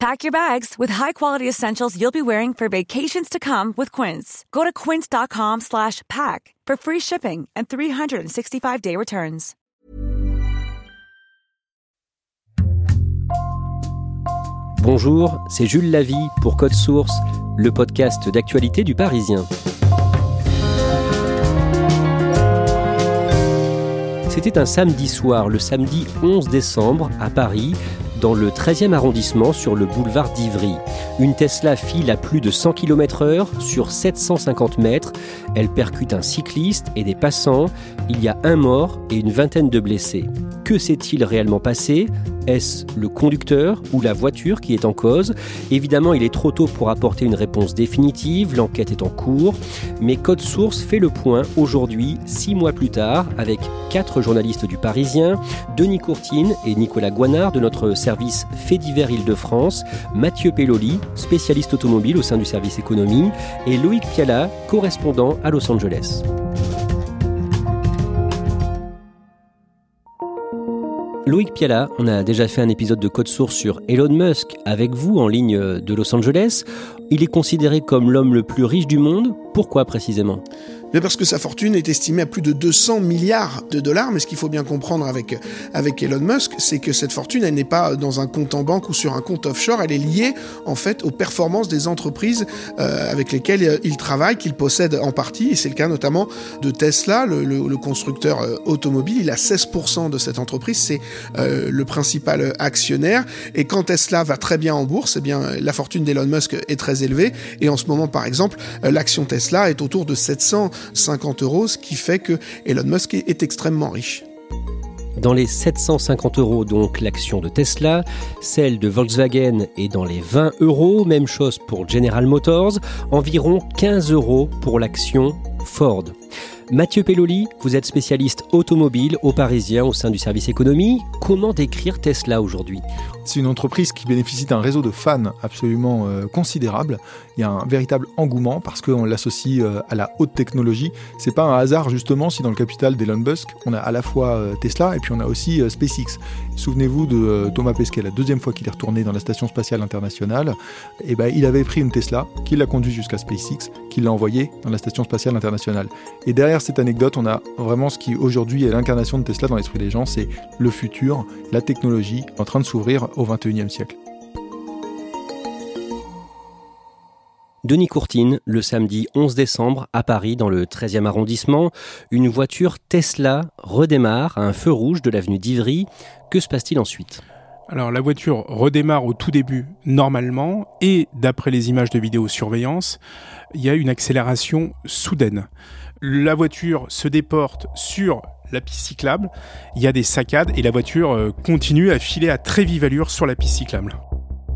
Pack your bags with high-quality essentials you'll be wearing for vacations to come with Quince. Go to quince.com/pack for free shipping and 365-day returns. Bonjour, c'est Jules Lavie pour Code Source, le podcast d'actualité du Parisien. C'était un samedi soir, le samedi 11 décembre, à Paris, dans le 13e arrondissement sur le boulevard d'Ivry. Une Tesla file à plus de 100 km/h sur 750 mètres. Elle percute un cycliste et des passants. Il y a un mort et une vingtaine de blessés. Que s'est-il réellement passé? Est-ce le conducteur ou la voiture qui est en cause? Évidemment, il est trop tôt pour apporter une réponse définitive, l'enquête est en cours, mais Code Source fait le point aujourd'hui, six mois plus tard, avec quatre journalistes du Parisien, Denis Courtine et Nicolas Guanard de notre service Fait divers Île-de-France, Mathieu Pelloli, spécialiste automobile au sein du service économie, et Loïc Piala, correspondant à Los Angeles. Loïc Piala, on a déjà fait un épisode de Code Source sur Elon Musk avec vous en ligne de Los Angeles. Il est considéré comme l'homme le plus riche du monde. Pourquoi précisément? Mais parce que sa fortune est estimée à plus de 200 milliards de dollars. Mais ce qu'il faut bien comprendre avec, avec Elon Musk, c'est que cette fortune, elle n'est pas dans un compte en banque ou sur un compte offshore, elle est liée en fait aux performances des entreprises euh, avec lesquelles euh, il travaille, qu'il possède en partie. Et c'est le cas notamment de Tesla, le, le, constructeur euh, automobile. Il a 16% de cette entreprise, c'est euh, le principal actionnaire. Et quand Tesla va très bien en bourse, eh bien la fortune d'Elon Musk est très élevée. Et en ce moment, par exemple, l'action Tesla est autour de 700 50 euros, ce qui fait que Elon Musk est, extrêmement riche. Dans les 750 euros, donc l'action de Tesla, celle de Volkswagen est dans les 20 euros, même chose pour General Motors, environ 15 euros pour l'action Ford. Mathieu Pelloli, vous êtes spécialiste automobile au Parisien au sein du service économie. Comment décrire Tesla aujourd'hui? C'est une entreprise qui bénéficie d'un réseau de fans absolument euh, considérable. Il y a un véritable engouement parce qu'on l'associe euh, à la haute technologie. C'est pas un hasard justement si dans le capital d'Elon Musk, on a à la fois euh, Tesla et puis on a aussi SpaceX. Souvenez-vous de Thomas Pesquet, la deuxième fois qu'il est retourné dans la station spatiale internationale. Eh ben, il avait pris une Tesla, qui l'a conduit jusqu'à SpaceX, qui l'a envoyé dans la station spatiale internationale. Et derrière cette anecdote, on a vraiment ce qui aujourd'hui est l'incarnation de Tesla dans l'esprit des gens, c'est le futur, la technologie en train de s'ouvrir au 21e siècle. Denis Courtine, le samedi 11 décembre, à Paris, dans le 13e arrondissement, une voiture Tesla redémarre à un feu rouge de l'avenue d'Ivry. Que se passe-t-il ensuite? Alors la voiture redémarre au tout début normalement et d'après les images de vidéosurveillance, il y a une accélération soudaine la voiture se déporte sur la piste cyclable, il y a des saccades et la voiture euh, continue à filer à très vive allure sur la piste cyclable.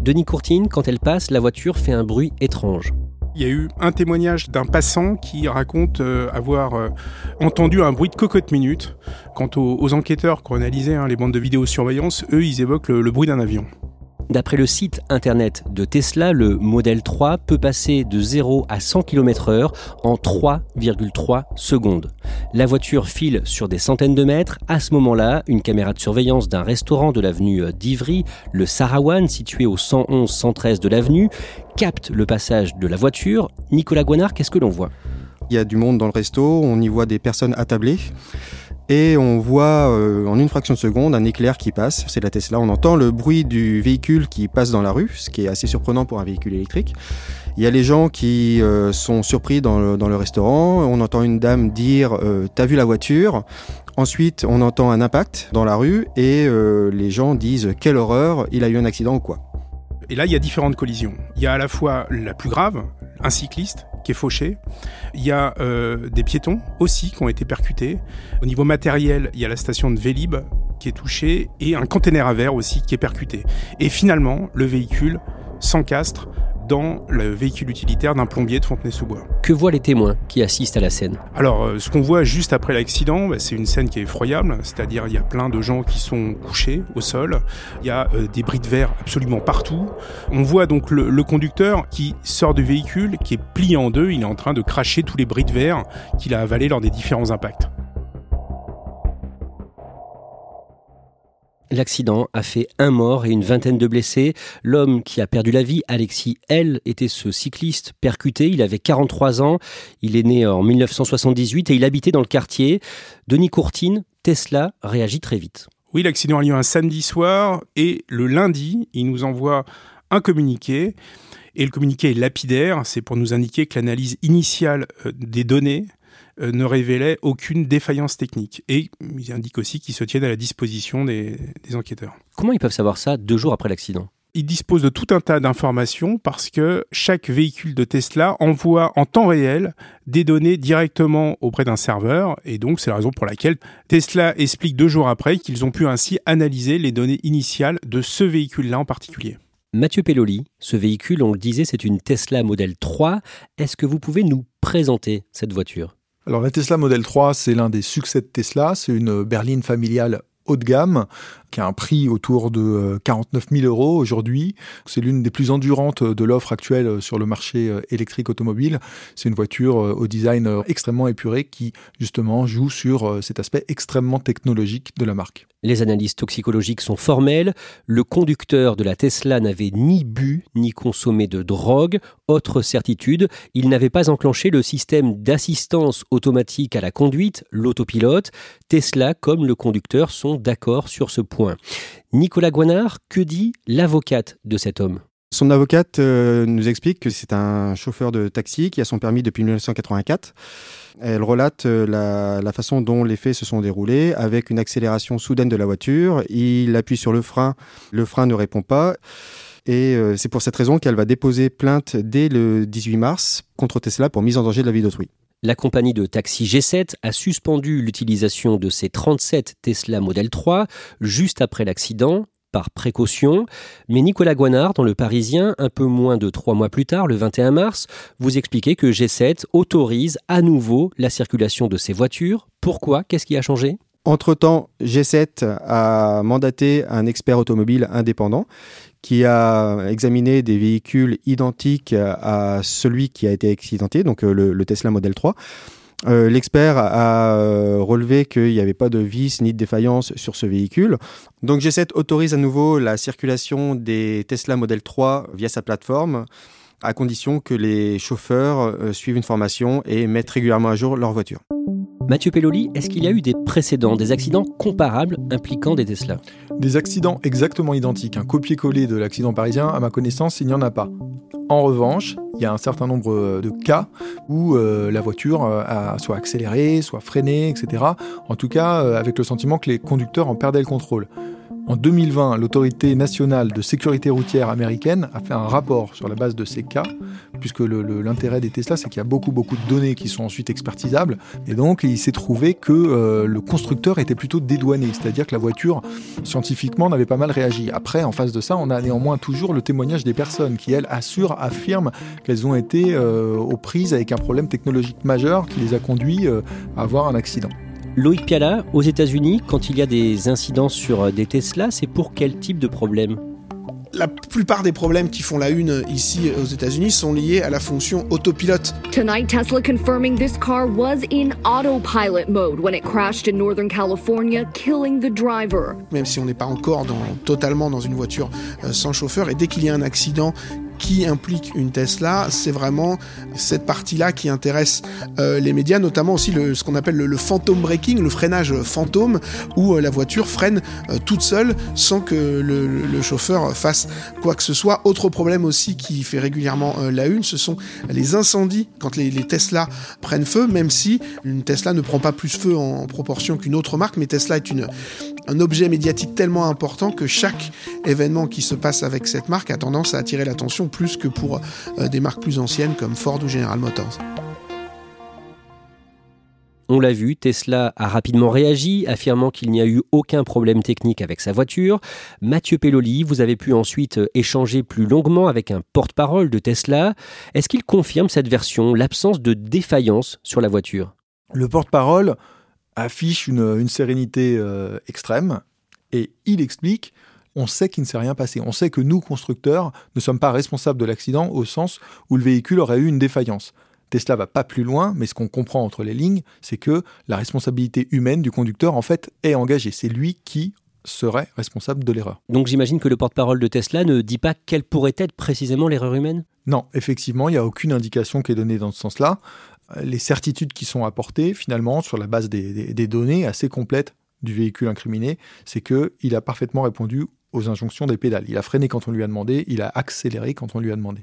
Denis Courtine, quand elle passe, la voiture fait un bruit étrange. Il y a eu un témoignage d'un passant qui raconte euh, avoir euh, entendu un bruit de cocotte minute. Quant aux, enquêteurs qui ont analysé hein, les bandes de vidéosurveillance, eux, ils évoquent le bruit d'un avion. D'après le site internet de Tesla, le modèle 3 peut passer de 0 à 100 km/h en 3,3 secondes. La voiture file sur des centaines de mètres. À ce moment-là, une caméra de surveillance d'un restaurant de l'avenue d'Ivry, le Sarawan, situé au 111-113 de l'avenue, capte le passage de la voiture. Nicolas Guanard, qu'est-ce que l'on voit? Il y a du monde dans le resto, on y voit des personnes attablées. Et on voit euh, en une fraction de seconde un éclair qui passe, c'est la Tesla. On entend le bruit du véhicule qui passe dans la rue, ce qui est assez surprenant pour un véhicule électrique. Il y a les gens qui euh, sont surpris dans le, dans le, restaurant. On entend une dame dire euh, T'as vu la voiture? Ensuite, on entend un impact dans la rue et les gens disent Quelle horreur, il a eu un accident ou quoi? Et là, il y a différentes collisions. Il y a à la fois la plus grave, un cycliste qui est fauché. Il y a euh, des piétons aussi qui ont été percutés. Au niveau matériel, il y a la station de Vélib qui est touchée et un container à verre aussi qui est percuté. Et finalement, le véhicule s'encastre dans le véhicule utilitaire d'un plombier de Fontenay-sous-Bois. Que voient les témoins qui assistent à la scène? Alors, euh, ce qu'on voit juste après l'accident, bah, c'est une scène qui est effroyable, c'est-à-dire il y a plein de gens qui sont couchés au sol, il y a euh, des bris de verre absolument partout. On voit donc le, le, conducteur qui sort du véhicule, qui est plié en deux, il est en train de cracher tous les bris de verre qu'il a avalés lors des différents impacts. L'accident a fait un mort et une vingtaine de blessés. L'homme qui a perdu la vie, Alexis L, était ce cycliste percuté. Il avait 43 ans. Il est né en 1978 et il habitait dans le quartier. Denis Courtine, Tesla, réagit très vite. Oui, l'accident a lieu un samedi soir et le lundi, il nous envoie un communiqué. Et le communiqué est lapidaire, c'est pour nous indiquer que l'analyse initiale euh, des données ne révélait aucune défaillance technique. Et il indique aussi qu'ils se tiennent à la disposition des, des enquêteurs. Comment ils peuvent savoir ça deux jours après l'accident? Ils disposent de tout un tas d'informations parce que chaque véhicule de Tesla envoie en temps réel des données directement auprès d'un serveur et donc c'est la raison pour laquelle Tesla explique deux jours après qu'ils ont pu ainsi analyser les données initiales de ce véhicule-là en particulier. Mathieu Pelloli, ce véhicule, on le disait, c'est une Tesla Model 3. Est-ce que vous pouvez nous présenter cette voiture? Alors la Tesla Model 3, c'est l'un des succès de Tesla. C'est une berline familiale haut de gamme qui a un prix autour de 49 euh, 000 euros aujourd'hui. C'est l'une des plus endurantes de l'offre actuelle sur le marché euh, électrique automobile. C'est une voiture euh, au design extrêmement épuré qui justement joue sur cet aspect extrêmement technologique de la marque. Les analyses toxicologiques sont formelles. Le conducteur de la Tesla n'avait ni bu ni consommé de drogue. Autre certitude, il n'avait pas enclenché le système d'assistance automatique à la conduite, l'autopilote. Tesla comme le conducteur sont d'accord sur ce point. Nicolas Guanard, que dit l'avocate de cet homme? Son avocate euh, nous explique que c'est un chauffeur de taxi qui a son permis depuis 1984. Elle relate euh, la, façon dont les faits se sont déroulés avec une accélération soudaine de la voiture. Il appuie sur le frein, le frein ne répond pas. Et euh, c'est pour cette raison qu'elle va déposer plainte dès le 18 mars contre Tesla pour mise en danger de la vie d'autrui. La compagnie de taxi G7 a suspendu l'utilisation de ses 37 Tesla Model 3 juste après l'accident, par précaution. Mais Nicolas Guanard, dans Le Parisien, un peu moins de trois mois plus tard, le 21 mars, vous expliquez que G7 autorise à nouveau la circulation de ces voitures. Pourquoi? Qu'est-ce qui a changé? Entre-temps, G7 a mandaté un expert automobile indépendant qui a examiné des véhicules identiques à celui qui a été accidenté, donc euh, le, Tesla Model 3. Euh, l'expert a euh, relevé qu'il n'y avait pas de vis ni de défaillance sur ce véhicule. Donc G7 autorise à nouveau la circulation des Tesla Model 3 via sa plateforme, à condition que les chauffeurs suivent une formation et mettent régulièrement à jour leur voiture. Mathieu Pelloli, est-ce qu'il y a eu des précédents, des accidents comparables impliquant des Tesla? Des accidents exactement identiques, un copier-coller de l'accident parisien, à ma connaissance, il n'y en a pas. En revanche, il y a un certain nombre de cas où euh, la voiture euh, a soit accéléré, soit freiné, etc. En tout cas, euh, avec le sentiment que les conducteurs en perdaient le contrôle. En 2020, l'autorité nationale de sécurité routière américaine a fait un rapport sur la base de ces cas, puisque l'intérêt des Tesla, c'est qu'il y a beaucoup, beaucoup de données qui sont ensuite expertisables. Et donc, il s'est trouvé que euh, le constructeur était plutôt dédouané, c'est-à-dire que la voiture, scientifiquement, n'avait pas mal réagi. Après, en face de ça, on a néanmoins toujours le témoignage des personnes qui, elles, assurent, affirment qu'elles ont été euh, aux prises avec un problème technologique majeur qui les a conduits euh, à avoir un accident. Loïc Piala, aux États-Unis, quand il y a des incidents sur euh, des Tesla, c'est pour quel type de problème? La plupart des problèmes qui font la une ici aux États-Unis sont liés à la fonction autopilote. Tonight, Tesla confirming this car was in autopilot mode when it crashed in Northern California, killing the driver. Même si on n'est pas encore dans, totalement dans une voiture euh, sans chauffeur, et dès qu'il y a un accident qui implique une Tesla, c'est vraiment cette partie-là qui intéresse euh, les médias, notamment aussi le, ce qu'on appelle le, phantom braking, le freinage fantôme, où euh, la voiture freine euh, toute seule sans que le, le, chauffeur fasse quoi que ce soit. Autre problème aussi qui fait régulièrement la une, ce sont les incendies quand les, les Tesla prennent feu, même si une Tesla ne prend pas plus feu en proportion qu'une autre marque, mais Tesla est une, un objet médiatique tellement important que chaque événement qui se passe avec cette marque a tendance à attirer l'attention plus que pour euh, des marques plus anciennes comme Ford ou General Motors. On l'a vu, Tesla a rapidement réagi, affirmant qu'il n'y a eu aucun problème technique avec sa voiture. Mathieu Pelloli, vous avez pu ensuite échanger plus longuement avec un porte-parole de Tesla. Est-ce qu'il confirme cette version, l'absence de défaillance sur la voiture? Le porte-parole affiche une, sérénité euh, extrême et il explique on sait qu'il ne s'est rien passé. On sait que nous, constructeurs, ne sommes pas responsables de l'accident au sens où le véhicule aurait eu une défaillance. Tesla va pas plus loin, mais ce qu'on comprend entre les lignes, c'est que la responsabilité humaine du conducteur, en fait, est engagée. C'est lui qui serait responsable de l'erreur. Donc j'imagine que le porte-parole de Tesla ne dit pas quelle pourrait être précisément l'erreur humaine? Non, effectivement, il n'y a aucune indication qui est donnée dans ce sens-là les certitudes qui sont apportées finalement sur la base des, données assez complètes du véhicule incriminé, c'est qu'il a parfaitement répondu aux injonctions des pédales. Il a freiné quand on lui a demandé, il a accéléré quand on lui a demandé.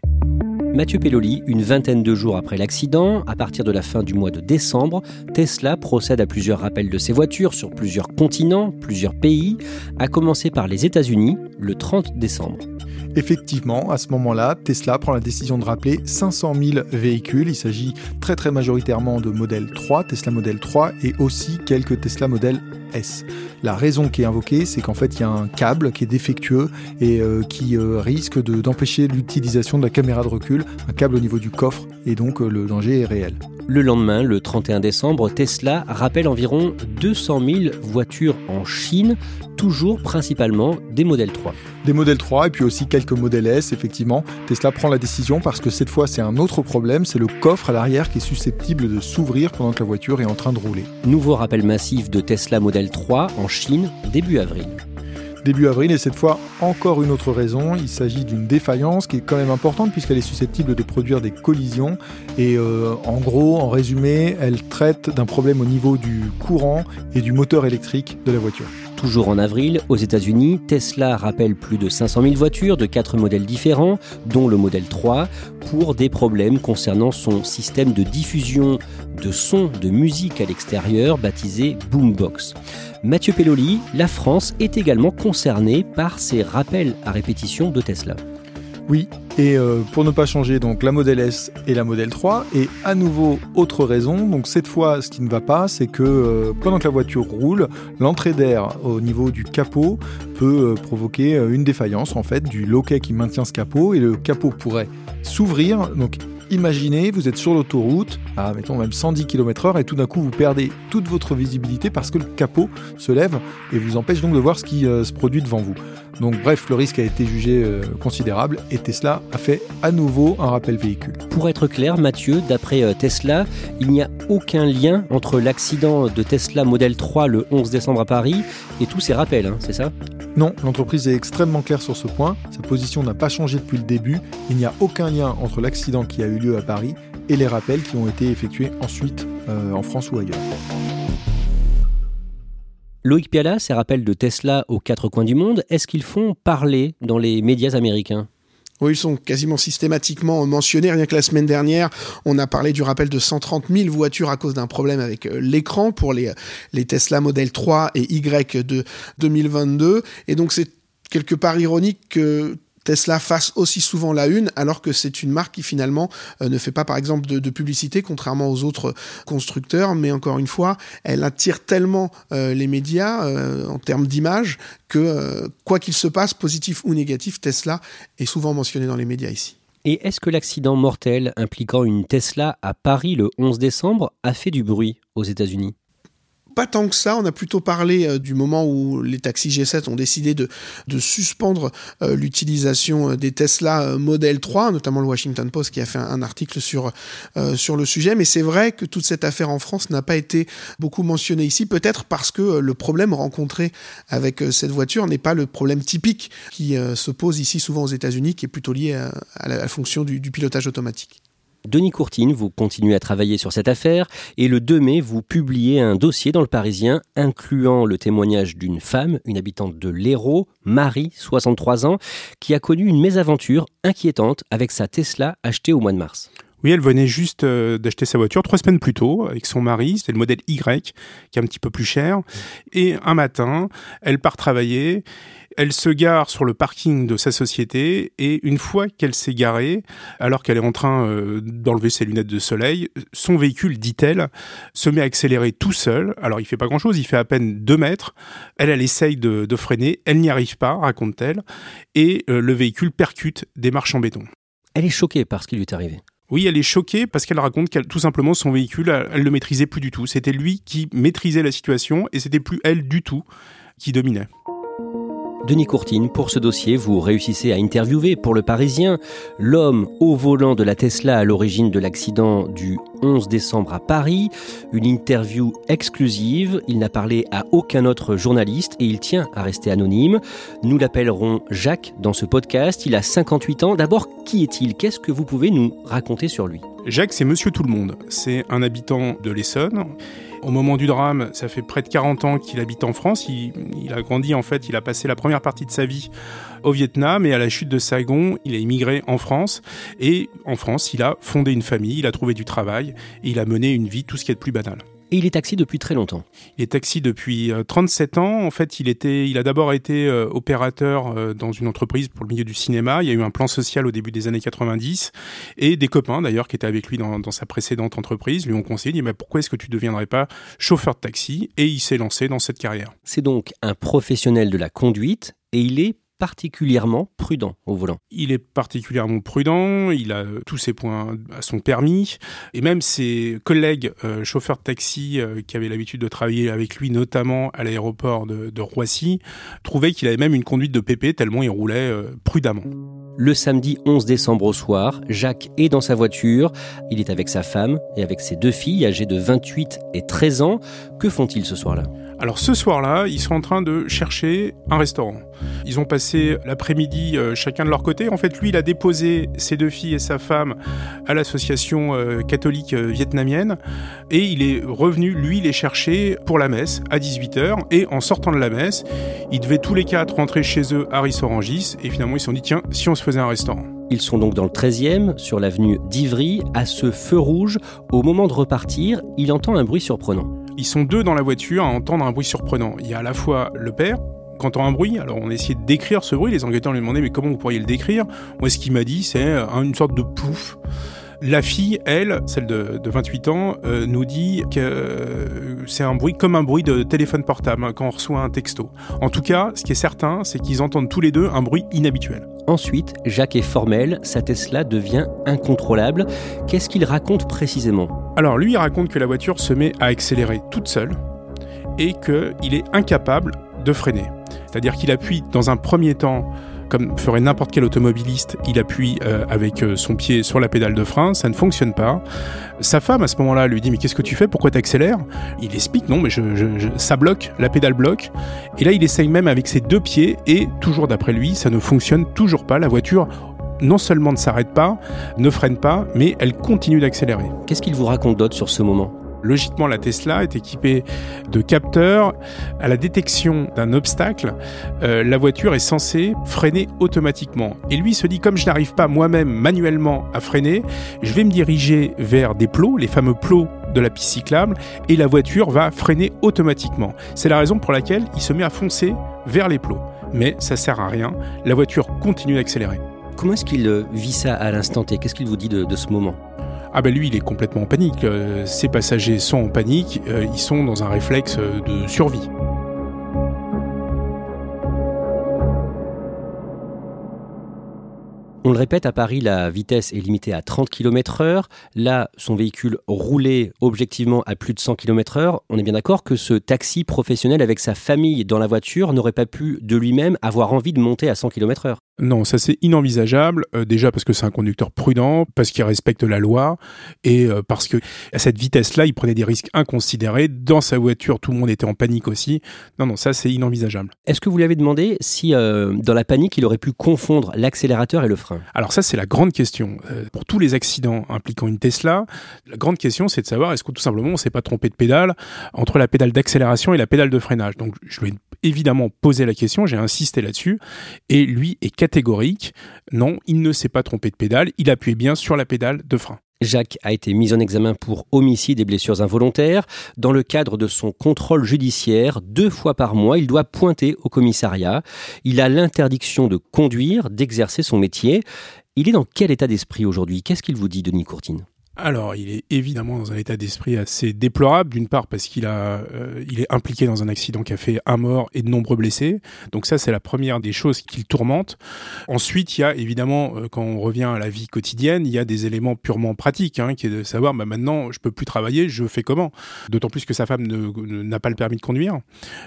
Mathieu Pelloli, une vingtaine de jours après l'accident, à partir de la fin du mois de décembre, Tesla procède à plusieurs rappels de ses voitures sur plusieurs continents, plusieurs pays, à commencer par les États-Unis le 30 décembre. Effectivement, à ce moment-là, Tesla prend la décision de rappeler 500 000 véhicules. Il s'agit très très majoritairement de modèle 3, Tesla Model 3 et aussi quelques Tesla Model S. La raison qui est invoquée, c'est qu'en fait, il y a un câble qui est défectueux et euh, qui euh, risque d'empêcher l'utilisation de la caméra de recul, un câble au niveau du coffre, et donc euh, le danger est réel. Le lendemain, le 31 décembre, Tesla rappelle environ 200 000 voitures en Chine, toujours principalement des modèles 3. Des modèles 3 et puis aussi quelques modèles S, effectivement. Tesla prend la décision parce que cette fois c'est un autre problème, c'est le coffre à l'arrière qui est susceptible de s'ouvrir pendant que la voiture est en train de rouler. Nouveau rappel massif de Tesla Model 3 en Chine début avril début avril. Et cette fois, encore une autre raison, il s'agit d'une défaillance qui est quand même importante puisqu'elle est susceptible de produire des collisions. Et euh, en gros, en résumé, elle traite d'un problème au niveau du courant et du moteur électrique de la voiture. Toujours en avril, aux États-Unis, Tesla rappelle plus de 500 000 voitures de quatre modèles différents, dont le modèle 3, pour des problèmes concernant son système de diffusion de son de musique à l'extérieur baptisé Boombox. Mathieu Pelloli, la France est également concernée par ces rappels à répétition de Tesla. Oui, et euh, pour ne pas changer, donc la Model S et la Model 3. Et à nouveau, autre raison, donc cette fois, ce qui ne va pas, c'est que euh, pendant que la voiture roule, l'entrée d'air au niveau du capot peut euh, provoquer une défaillance en fait du loquet qui maintient ce capot et le capot pourrait s'ouvrir. Imaginez, vous êtes sur l'autoroute à, mettons, même 110 km/h et tout d'un coup vous perdez toute votre visibilité parce que le capot se lève et vous empêche donc de voir ce qui euh, se produit devant vous. Donc bref, le risque a été jugé euh, considérable et Tesla a fait à nouveau un rappel véhicule. Pour être clair, Mathieu, d'après euh, Tesla, il n'y a aucun lien entre l'accident de Tesla Model 3 le 11 décembre à Paris et tous ces rappels, hein, c'est ça? Non, l'entreprise est extrêmement claire sur ce point. Sa position n'a pas changé depuis le début. Il n'y a aucun lien entre l'accident qui a eu lieu à Paris et les rappels qui ont été effectués ensuite euh, en France ou ailleurs. Loïc Piala, ces rappels de Tesla aux quatre coins du monde, est-ce qu'ils font parler dans les médias américains? Oui, ils sont quasiment systématiquement mentionnés. Rien que la semaine dernière, on a parlé du rappel de 130 000 voitures à cause d'un problème avec euh, l'écran pour les, les Tesla Model 3 et Y de 2022. Et donc, c'est quelque part ironique que Tesla fasse aussi souvent la une, alors que c'est une marque qui finalement euh, ne fait pas par exemple de, publicité, contrairement aux autres constructeurs, mais encore une fois, elle attire tellement euh, les médias euh, en termes d'image que quoi qu'il se passe, positif ou négatif, Tesla est souvent mentionné dans les médias ici. Et est-ce que l'accident mortel impliquant une Tesla à Paris le 11 décembre a fait du bruit aux États-Unis? Pas tant que ça, on a plutôt parlé euh, du moment où les taxis G7 ont décidé de, suspendre euh, l'utilisation euh, des Tesla Model 3, notamment le Washington Post qui a fait un, article sur, sur le sujet. Mais c'est vrai que toute cette affaire en France n'a pas été beaucoup mentionnée ici, peut-être parce que le problème rencontré avec cette voiture n'est pas le problème typique qui se pose ici souvent aux États-Unis, qui est plutôt lié à, la, fonction du pilotage automatique. Denis Courtine, vous continuez à travailler sur cette affaire et le 2 mai, vous publiez un dossier dans le Parisien incluant le témoignage d'une femme, une habitante de l'Hérault, Marie, 63 ans, qui a connu une mésaventure inquiétante avec sa Tesla achetée au mois de mars. Oui, elle venait juste euh, d'acheter sa voiture trois semaines plus tôt avec son mari. C'est le modèle Y qui est un petit peu plus cher. Et un matin, elle part travailler elle se gare sur le parking de sa société et une fois qu'elle s'est garée, alors qu'elle est en train euh, d'enlever ses lunettes de soleil, son véhicule, dit-elle, se met à accélérer tout seul. Alors il fait pas grand-chose, il fait à peine deux mètres. Elle, elle essaye de, freiner, elle n'y arrive pas, raconte-t-elle, et euh, le véhicule percute des marches en béton. Elle est choquée par ce qui lui est arrivé. Oui, elle est choquée parce qu'elle raconte qu'elle tout simplement son véhicule, elle, le maîtrisait plus du tout. C'était lui qui maîtrisait la situation et c'était plus elle du tout qui dominait. Denis Courtine, pour ce dossier, vous réussissez à interviewer pour le Parisien l'homme au volant de la Tesla à l'origine de l'accident du 11 décembre à Paris. Une interview exclusive. Il n'a parlé à aucun autre journaliste et il tient à rester anonyme. Nous l'appellerons Jacques dans ce podcast. Il a 58 ans. D'abord, qui est-il? Qu'est-ce que vous pouvez nous raconter sur lui? Jacques, c'est Monsieur Tout le Monde. C'est un habitant de l'Essonne. Au moment du drame, ça fait près de 40 ans qu'il habite en France. Il, a grandi, en fait, il a passé la première partie de sa vie au Vietnam et à la chute de Saigon, il a immigré en France. Et en France, il a fondé une famille, il a trouvé du travail et il a mené une vie tout ce qui est de plus banal. Et il est taxi depuis très longtemps. Il est taxi depuis 37 euh, ans. En fait, il était, il a d'abord été euh, opérateur euh, dans une entreprise pour le milieu du cinéma. Il y a eu un plan social au début des années 90 et des copains d'ailleurs qui étaient avec lui dans, sa précédente entreprise lui ont conseillé, mais pourquoi est-ce que tu ne deviendrais pas chauffeur de taxi? Et il s'est lancé dans cette carrière. C'est donc un professionnel de la conduite et il est particulièrement prudent au volant. Il est particulièrement prudent, il a tous ses points à son permis, et même ses collègues euh, chauffeurs de taxi euh, qui avaient l'habitude de travailler avec lui, notamment à l'aéroport de, Roissy, trouvaient qu'il avait même une conduite de PP tellement il roulait euh, prudemment. Le samedi 11 décembre au soir, Jacques est dans sa voiture. Il est avec sa femme et avec ses deux filles âgées de 28 et 13 ans. Que font-ils ce soir-là? Alors ce soir-là, ils sont en train de chercher un restaurant. Ils ont passé l'après-midi euh, chacun de leur côté. En fait, lui, il a déposé ses deux filles et sa femme à l'association euh, catholique euh, vietnamienne et il est revenu, lui, les chercher pour la messe à 18h. Et en sortant de la messe, ils devaient tous les quatre rentrer chez eux à Rissorangis et finalement ils se sont dit tiens, si on se faisait un restaurant. Ils sont donc dans le 13e, sur l'avenue d'Ivry, à ce feu rouge. Au moment de repartir, il entend un bruit surprenant. Ils sont deux dans la voiture à entendre un bruit surprenant. Il y a à la fois le père, qui entend un bruit, alors on a de décrire ce bruit, les enquêteurs lui demandaient mais comment vous pourriez le décrire? Moi ce qu'il m'a dit c'est une sorte de pouf. La fille, elle, celle de, 28 ans, euh, nous dit que euh, c'est un bruit comme un bruit de téléphone portable hein, quand on reçoit un texto. En tout cas, ce qui est certain, c'est qu'ils entendent tous les deux un bruit inhabituel. Ensuite, Jacques est formel, sa Tesla devient incontrôlable. Qu'est-ce qu'il raconte précisément? Alors lui, il raconte que la voiture se met à accélérer toute seule et qu'il est incapable de freiner. C'est-à-dire qu'il appuie dans un premier temps comme ferait n'importe quel automobiliste, il appuie euh, avec euh, son pied sur la pédale de frein, ça ne fonctionne pas. Sa femme à ce moment-là lui dit mais qu'est-ce que tu fais? Pourquoi tu accélères Il explique non mais ça bloque, la pédale bloque. Et là il essaye même avec ses deux pieds et toujours d'après lui ça ne fonctionne toujours pas. La voiture non seulement ne s'arrête pas, ne freine pas, mais elle continue d'accélérer. Qu'est-ce qu'il vous raconte d'autre sur ce moment? Logiquement, la Tesla est équipée de capteurs. À la détection d'un obstacle, euh, la voiture est censée freiner automatiquement. Et lui se dit, comme je n'arrive pas moi-même manuellement à freiner, je vais me diriger vers des plots, les fameux plots de la piste cyclable, et la voiture va freiner automatiquement. C'est la raison pour laquelle il se met à foncer vers les plots. Mais ça sert à rien, la voiture continue d'accélérer. Comment est-ce qu'il euh, vit ça à l'instant T? Qu'est-ce qu'il vous dit de ce moment? Ah ben lui, il est complètement en panique. Euh, ses passagers sont en panique, euh, ils sont dans un réflexe de survie. On le répète, à Paris, la vitesse est limitée à 30 km heure. Là, son véhicule roulait objectivement à plus de 100 km heure. On est bien d'accord que ce taxi professionnel avec sa famille dans la voiture n'aurait pas pu de lui-même avoir envie de monter à 100 km heure. Non, ça c'est inenvisageable. Euh, déjà parce que c'est un conducteur prudent, parce qu'il respecte la loi et euh, parce que à cette vitesse-là, il prenait des risques inconsidérés. Dans sa voiture, tout le monde était en panique aussi. Non, non, ça c'est inenvisageable. Est-ce que vous lui avez demandé si, euh, dans la panique, il aurait pu confondre l'accélérateur et le frein? Alors ça c'est la grande question. pour tous les accidents impliquant une Tesla, la grande question c'est de savoir est-ce que tout simplement on s'est pas trompé de pédale entre la pédale d'accélération et la pédale de freinage? Donc je lui ai évidemment posé la question, j'ai insisté là-dessus et lui est catégorique. Non, il ne s'est pas trompé de pédale, il appuyait bien sur la pédale de frein. Jacques a été mis en examen pour homicide et blessures involontaires. Dans le cadre de son contrôle judiciaire, deux fois par mois, il doit pointer au commissariat. Il a l'interdiction de conduire, d'exercer son métier. Il est dans quel état d'esprit aujourd'hui? Qu'est-ce qu'il vous dit, Denis Courtine? Alors, il est évidemment dans un état d'esprit assez déplorable, d'une part parce qu'il a, euh, il est impliqué dans un accident qui a fait un mort et de nombreux blessés. Donc ça, c'est la première des choses qui le tourmente. Ensuite, il y a évidemment, euh, quand on revient à la vie quotidienne, il y a des éléments purement pratiques, hein, qui est de savoir, bah, maintenant, je peux plus travailler, je fais comment? D'autant plus que sa femme n'a pas le permis de conduire.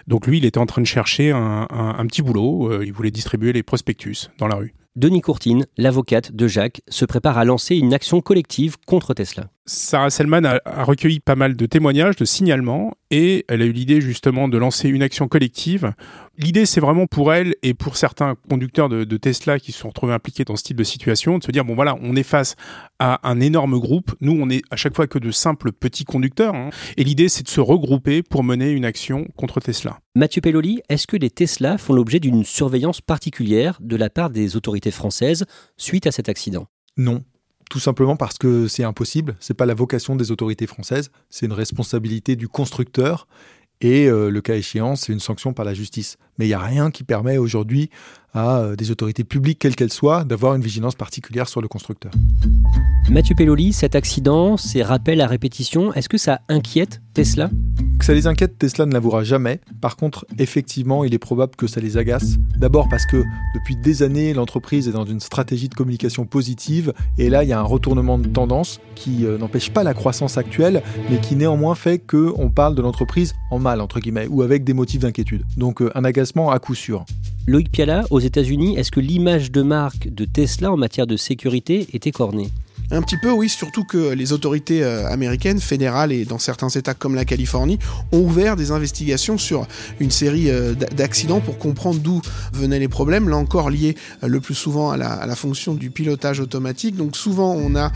Donc lui, il était en train de chercher un, un petit boulot. Euh, il voulait distribuer les prospectus dans la rue. Denis Courtine, l'avocate de Jacques, se prépare à lancer une action collective contre Tesla. Sarah Selman a, recueilli pas mal de témoignages, de signalements, et elle a eu l'idée justement de lancer une action collective. L'idée, c'est vraiment pour elle et pour certains conducteurs de, Tesla qui se sont retrouvés impliqués dans ce type de situation, de se dire, bon voilà, on est face à un énorme groupe, nous on est à chaque fois que de simples petits conducteurs, hein. et l'idée c'est de se regrouper pour mener une action contre Tesla. Mathieu Pelloli, est-ce que les Tesla font l'objet d'une surveillance particulière de la part des autorités françaises suite à cet accident? Non, tout simplement parce que c'est impossible, c'est pas la vocation des autorités françaises, c'est une responsabilité du constructeur et euh, le cas échéant, c'est une sanction par la justice. Mais il n'y a rien qui permet aujourd'hui à euh, des autorités publiques, quelles qu'elles soient, d'avoir une vigilance particulière sur le constructeur. Mathieu Pelloli, cet accident, ces rappels à répétition, est-ce que ça inquiète Tesla? Ça les inquiète, Tesla ne l'avouera jamais. Par contre, effectivement, il est probable que ça les agace. D'abord parce que depuis des années, l'entreprise est dans une stratégie de communication positive, et là, il y a un retournement de tendance qui euh, n'empêche pas la croissance actuelle, mais qui néanmoins fait qu'on parle de l'entreprise en mal, entre guillemets, ou avec des motifs d'inquiétude. Donc un agacement à coup sûr. Loïc Piala, aux États-Unis, est-ce que l'image de marque de Tesla en matière de sécurité est écornée? Un petit peu, oui, surtout que les autorités euh, américaines, fédérales et dans certains États comme la Californie, ont ouvert des investigations sur une série euh, d'accidents pour comprendre d'où venaient les problèmes, là encore liés euh, le plus souvent à la, fonction du pilotage automatique. Donc souvent, on a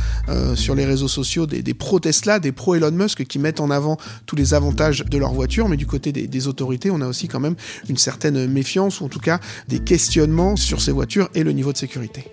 sur les réseaux sociaux des, pro-Tesla, des pro-Elon Musk qui mettent en avant tous les avantages de leur voiture, mais du côté des, des autorités, on a aussi quand même une certaine méfiance, ou en tout cas des questionnements sur ces voitures et le niveau de sécurité.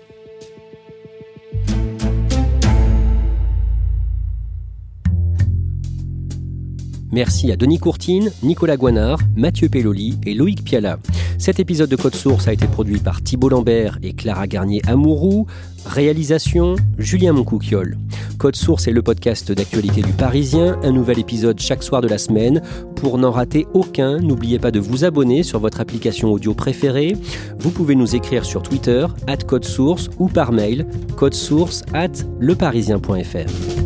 Merci à Denis Courtine, Nicolas Guanard, Mathieu Pelloli et Loïc Piala. Cet épisode de Code Source a été produit par Thibault Lambert et Clara Garnier-Amouroux. Réalisation Julien Moncouquiole. Code Source est le podcast d'actualité du Parisien, un nouvel épisode chaque soir de la semaine. Pour n'en rater aucun, n'oubliez pas de vous abonner sur votre application audio préférée. Vous pouvez nous écrire sur Twitter, at Code Source ou par mail, codesource at leparisien.fr.